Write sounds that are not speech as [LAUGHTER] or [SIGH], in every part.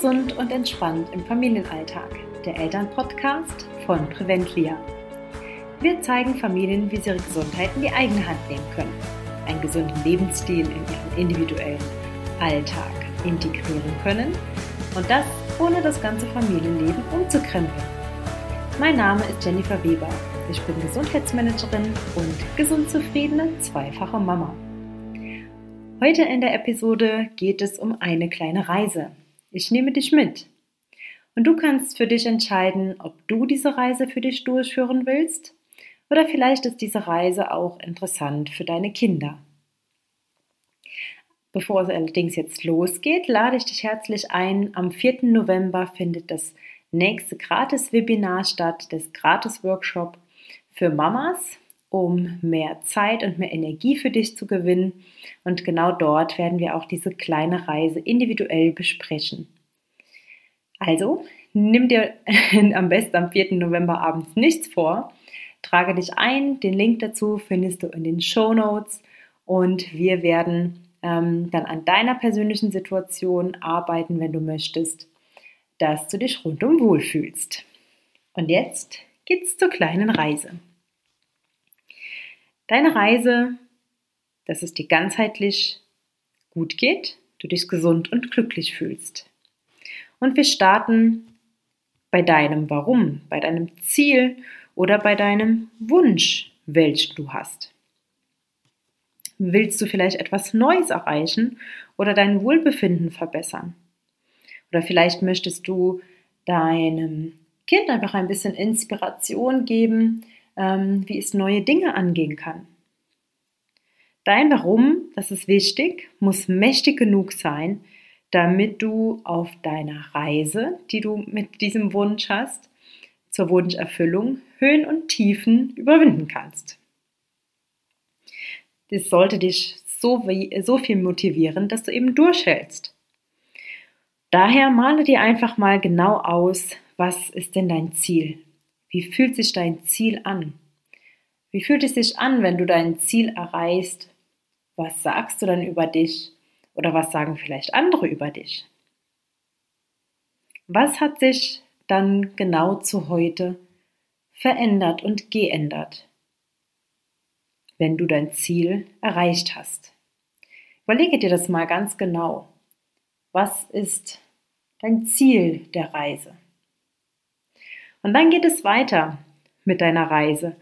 Gesund und entspannt im Familienalltag, der Elternpodcast von Preventlia. Wir zeigen Familien, wie sie ihre Gesundheit in die eigene Hand nehmen können, einen gesunden Lebensstil in ihren individuellen Alltag integrieren können und das ohne das ganze Familienleben umzukrempeln. Mein Name ist Jennifer Weber. Ich bin Gesundheitsmanagerin und gesund zufriedene zweifache Mama. Heute in der Episode geht es um eine kleine Reise. Ich nehme dich mit. Und du kannst für dich entscheiden, ob du diese Reise für dich durchführen willst oder vielleicht ist diese Reise auch interessant für deine Kinder. Bevor es allerdings jetzt losgeht, lade ich dich herzlich ein. Am 4. November findet das nächste Gratis-Webinar statt, das Gratis-Workshop für Mamas, um mehr Zeit und mehr Energie für dich zu gewinnen. Und genau dort werden wir auch diese kleine Reise individuell besprechen. Also, nimm dir [LAUGHS] am besten am 4. November abends nichts vor. Trage dich ein. Den Link dazu findest du in den Show Notes. Und wir werden ähm, dann an deiner persönlichen Situation arbeiten, wenn du möchtest, dass du dich rundum wohlfühlst. Und jetzt geht's zur kleinen Reise. Deine Reise, dass es dir ganzheitlich gut geht, du dich gesund und glücklich fühlst. Und wir starten bei deinem Warum, bei deinem Ziel oder bei deinem Wunsch, welchen du hast. Willst du vielleicht etwas Neues erreichen oder dein Wohlbefinden verbessern? Oder vielleicht möchtest du deinem Kind einfach ein bisschen Inspiration geben, ähm, wie es neue Dinge angehen kann. Dein Warum, das ist wichtig, muss mächtig genug sein, damit du auf deiner Reise, die du mit diesem Wunsch hast, zur Wunscherfüllung Höhen und Tiefen überwinden kannst. Das sollte dich so, so viel motivieren, dass du eben durchhältst. Daher male dir einfach mal genau aus, was ist denn dein Ziel? Wie fühlt sich dein Ziel an? Wie fühlt es sich an, wenn du dein Ziel erreichst? Was sagst du dann über dich? Oder was sagen vielleicht andere über dich? Was hat sich dann genau zu heute verändert und geändert? wenn du dein Ziel erreicht hast. Überlege dir das mal ganz genau. Was ist dein Ziel der Reise? Und dann geht es weiter mit deiner Reise.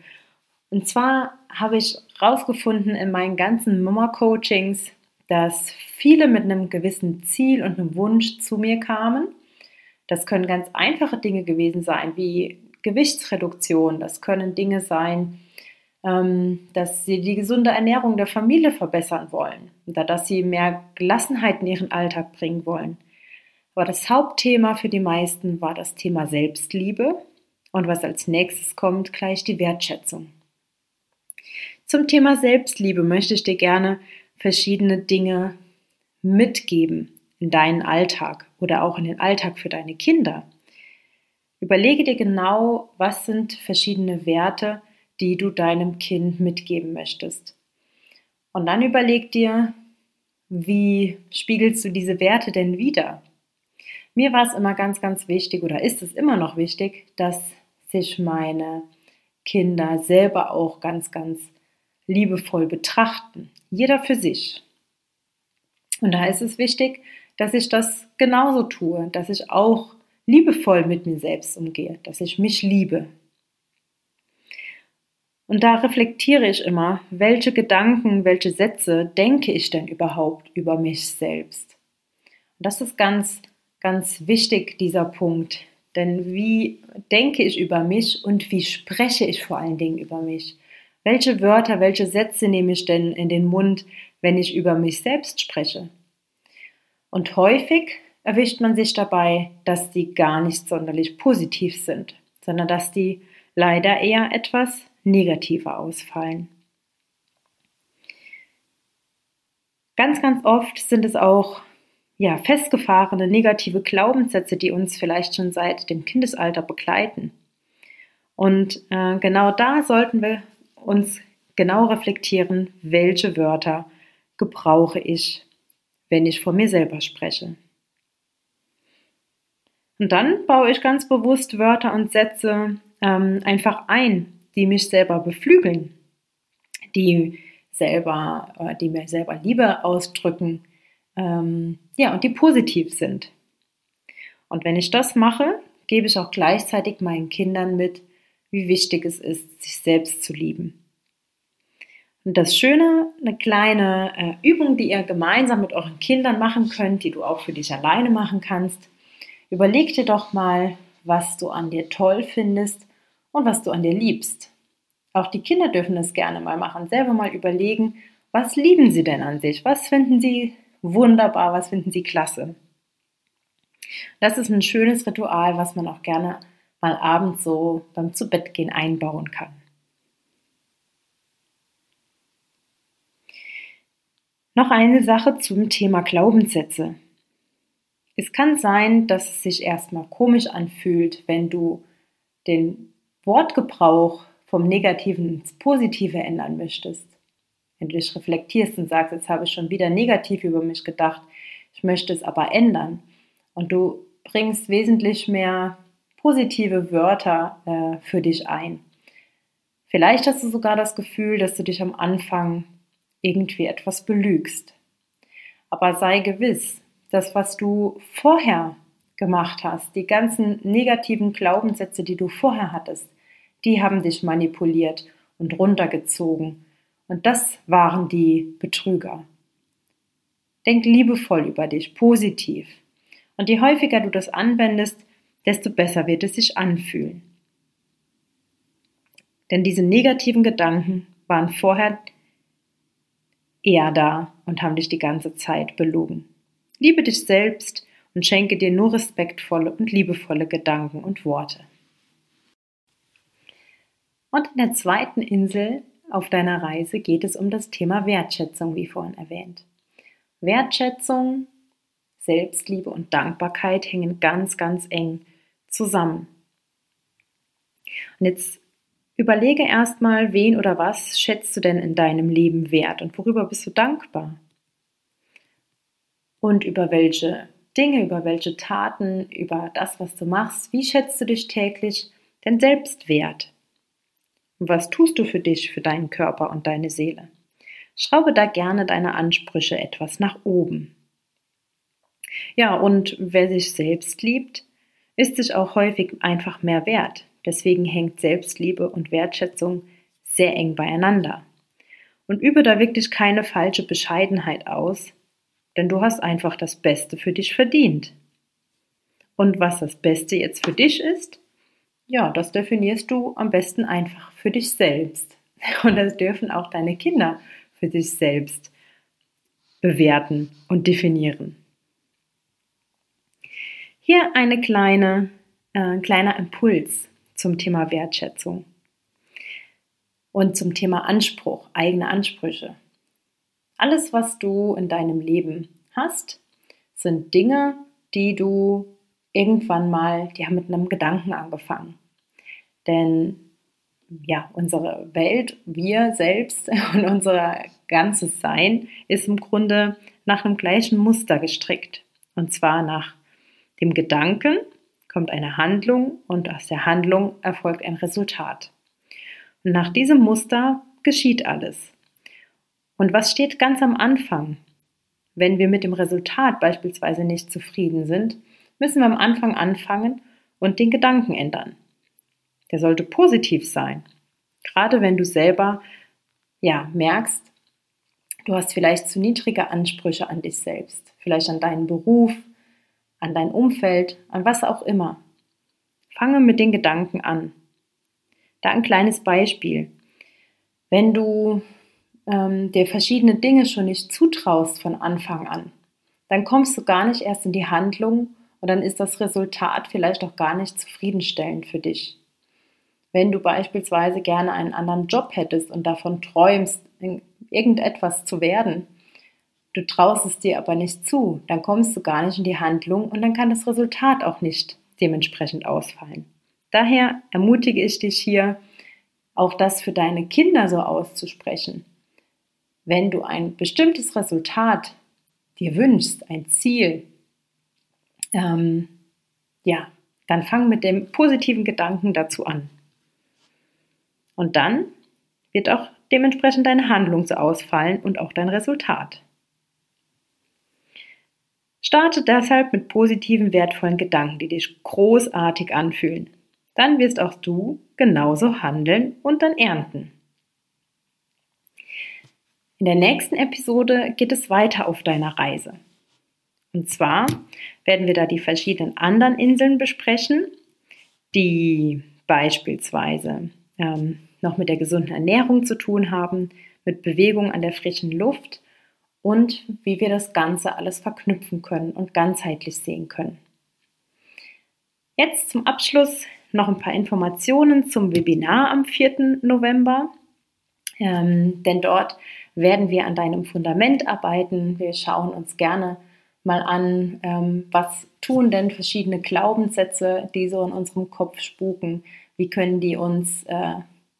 Und zwar habe ich herausgefunden in meinen ganzen Mama-Coachings, dass viele mit einem gewissen Ziel und einem Wunsch zu mir kamen. Das können ganz einfache Dinge gewesen sein, wie Gewichtsreduktion. Das können Dinge sein, ähm, dass sie die gesunde Ernährung der Familie verbessern wollen oder dass sie mehr Gelassenheit in ihren Alltag bringen wollen. Aber das Hauptthema für die meisten war das Thema Selbstliebe und was als nächstes kommt, gleich die Wertschätzung. Zum Thema Selbstliebe möchte ich dir gerne verschiedene Dinge mitgeben in deinen Alltag oder auch in den Alltag für deine Kinder. Überlege dir genau, was sind verschiedene Werte, die du deinem Kind mitgeben möchtest. Und dann überleg dir, wie spiegelst du diese Werte denn wieder? Mir war es immer ganz, ganz wichtig oder ist es immer noch wichtig, dass sich meine Kinder selber auch ganz, ganz liebevoll betrachten. Jeder für sich. Und da ist es wichtig, dass ich das genauso tue, dass ich auch liebevoll mit mir selbst umgehe, dass ich mich liebe, und da reflektiere ich immer, welche Gedanken, welche Sätze denke ich denn überhaupt über mich selbst? Und das ist ganz, ganz wichtig, dieser Punkt. Denn wie denke ich über mich und wie spreche ich vor allen Dingen über mich? Welche Wörter, welche Sätze nehme ich denn in den Mund, wenn ich über mich selbst spreche? Und häufig erwischt man sich dabei, dass die gar nicht sonderlich positiv sind, sondern dass die leider eher etwas negativer ausfallen. Ganz, ganz oft sind es auch ja, festgefahrene negative Glaubenssätze, die uns vielleicht schon seit dem Kindesalter begleiten. Und äh, genau da sollten wir uns genau reflektieren, welche Wörter gebrauche ich, wenn ich vor mir selber spreche. Und dann baue ich ganz bewusst Wörter und Sätze ähm, einfach ein, die mich selber beflügeln, die selber, äh, die mir selber Liebe ausdrücken, ähm, ja, und die positiv sind. Und wenn ich das mache, gebe ich auch gleichzeitig meinen Kindern mit, wie wichtig es ist, sich selbst zu lieben. Und das Schöne, eine kleine äh, Übung, die ihr gemeinsam mit euren Kindern machen könnt, die du auch für dich alleine machen kannst. Überleg dir doch mal, was du an dir toll findest und was du an dir liebst. Auch die Kinder dürfen das gerne mal machen, selber mal überlegen, was lieben sie denn an sich? Was finden sie wunderbar? Was finden sie klasse? Das ist ein schönes Ritual, was man auch gerne mal abends so beim Zubettgehen einbauen kann. Noch eine Sache zum Thema Glaubenssätze. Es kann sein, dass es sich erstmal komisch anfühlt, wenn du den Wortgebrauch vom Negativen ins Positive ändern möchtest. Wenn du dich reflektierst und sagst, jetzt habe ich schon wieder negativ über mich gedacht, ich möchte es aber ändern. Und du bringst wesentlich mehr positive Wörter äh, für dich ein. Vielleicht hast du sogar das Gefühl, dass du dich am Anfang irgendwie etwas belügst. Aber sei gewiss, dass was du vorher gemacht hast, die ganzen negativen Glaubenssätze, die du vorher hattest, die haben dich manipuliert und runtergezogen. Und das waren die Betrüger. Denk liebevoll über dich, positiv. Und je häufiger du das anwendest, desto besser wird es sich anfühlen. Denn diese negativen Gedanken waren vorher eher da und haben dich die ganze Zeit belogen. Liebe dich selbst und schenke dir nur respektvolle und liebevolle Gedanken und Worte. Und in der zweiten Insel auf deiner Reise geht es um das Thema Wertschätzung, wie vorhin erwähnt. Wertschätzung, Selbstliebe und Dankbarkeit hängen ganz, ganz eng zusammen. Und jetzt Überlege erstmal, wen oder was schätzt du denn in deinem Leben wert und worüber bist du dankbar? Und über welche Dinge, über welche Taten, über das, was du machst, wie schätzt du dich täglich denn selbst wert? Was tust du für dich, für deinen Körper und deine Seele? Schraube da gerne deine Ansprüche etwas nach oben. Ja, und wer sich selbst liebt, ist sich auch häufig einfach mehr wert. Deswegen hängt Selbstliebe und Wertschätzung sehr eng beieinander. Und übe da wirklich keine falsche Bescheidenheit aus, denn du hast einfach das Beste für dich verdient. Und was das Beste jetzt für dich ist, ja, das definierst du am besten einfach für dich selbst. [LAUGHS] Und das dürfen auch deine Kinder für sich selbst bewerten und definieren. Hier eine kleine, äh, ein kleiner Impuls zum Thema Wertschätzung und zum Thema Anspruch, eigene Ansprüche. Alles, was du in deinem Leben hast, sind Dinge, die du irgendwann mal, die haben mit einem Gedanken angefangen. Denn ja, unsere Welt, wir selbst [LAUGHS] und unser ganzes Sein ist im Grunde nach einem gleichen Muster gestrickt. Und zwar nach dem Gedanken, kommt eine Handlung und aus der Handlung erfolgt ein Resultat. Und nach diesem Muster geschieht alles. Und was steht ganz am Anfang? Wenn wir mit dem Resultat beispielsweise nicht zufrieden sind, müssen wir am Anfang anfangen und den Gedanken ändern. Der sollte positiv sein. Gerade wenn du selber ja, merkst, du hast vielleicht zu niedrige Ansprüche an dich selbst, vielleicht an deinen Beruf, an dein Umfeld, an was auch immer. Fange mit den Gedanken an. Da ein kleines Beispiel. Wenn du ähm, dir verschiedene Dinge schon nicht zutraust von Anfang an, dann kommst du gar nicht erst in die Handlung und dann ist das Resultat vielleicht auch gar nicht zufriedenstellend für dich. Wenn du beispielsweise gerne einen anderen Job hättest und davon träumst, irgendetwas zu werden, Du traust es dir aber nicht zu, dann kommst du gar nicht in die Handlung und dann kann das Resultat auch nicht dementsprechend ausfallen. Daher ermutige ich dich hier, auch das für deine Kinder so auszusprechen. Wenn du ein bestimmtes Resultat dir wünschst, ein Ziel, ähm, Ja, dann fang mit dem positiven Gedanken dazu an. Und dann wird auch dementsprechend deine Handlung so ausfallen und auch dein Resultat. Starte deshalb mit positiven, wertvollen Gedanken, die dich großartig anfühlen. Dann wirst auch du genauso handeln und dann ernten. In der nächsten Episode geht es weiter auf deiner Reise. Und zwar werden wir da die verschiedenen anderen Inseln besprechen, die beispielsweise ähm, noch mit der gesunden Ernährung zu tun haben, mit Bewegung an der frischen Luft und wie wir das Ganze alles verknüpfen können und ganzheitlich sehen können. Jetzt zum Abschluss noch ein paar Informationen zum Webinar am 4. November, ähm, denn dort werden wir an deinem Fundament arbeiten. Wir schauen uns gerne mal an, ähm, was tun denn verschiedene Glaubenssätze, die so in unserem Kopf spuken, wie können die uns äh,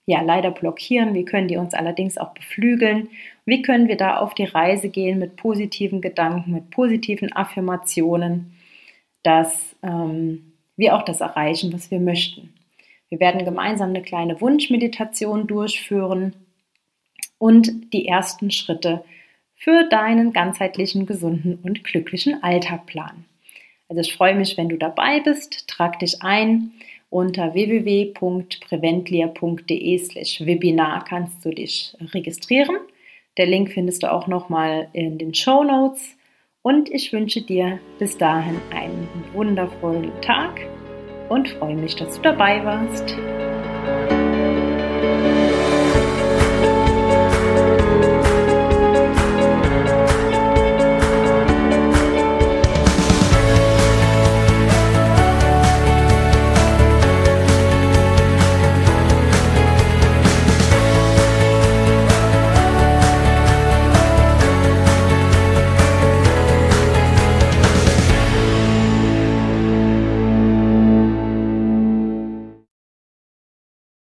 ja leider blockieren, wie können die uns allerdings auch beflügeln, wie können wir da auf die Reise gehen mit positiven Gedanken, mit positiven Affirmationen, dass ähm, wir auch das erreichen, was wir möchten. Wir werden gemeinsam eine kleine Wunschmeditation durchführen und die ersten Schritte für deinen ganzheitlichen, gesunden und glücklichen Alltag planen. Also ich freue mich, wenn du dabei bist. Trag dich ein. Unter www.preventlia.de/webinar kannst du dich registrieren. Der Link findest du auch nochmal in den Show Notes. Und ich wünsche dir bis dahin einen wundervollen Tag und freue mich, dass du dabei warst.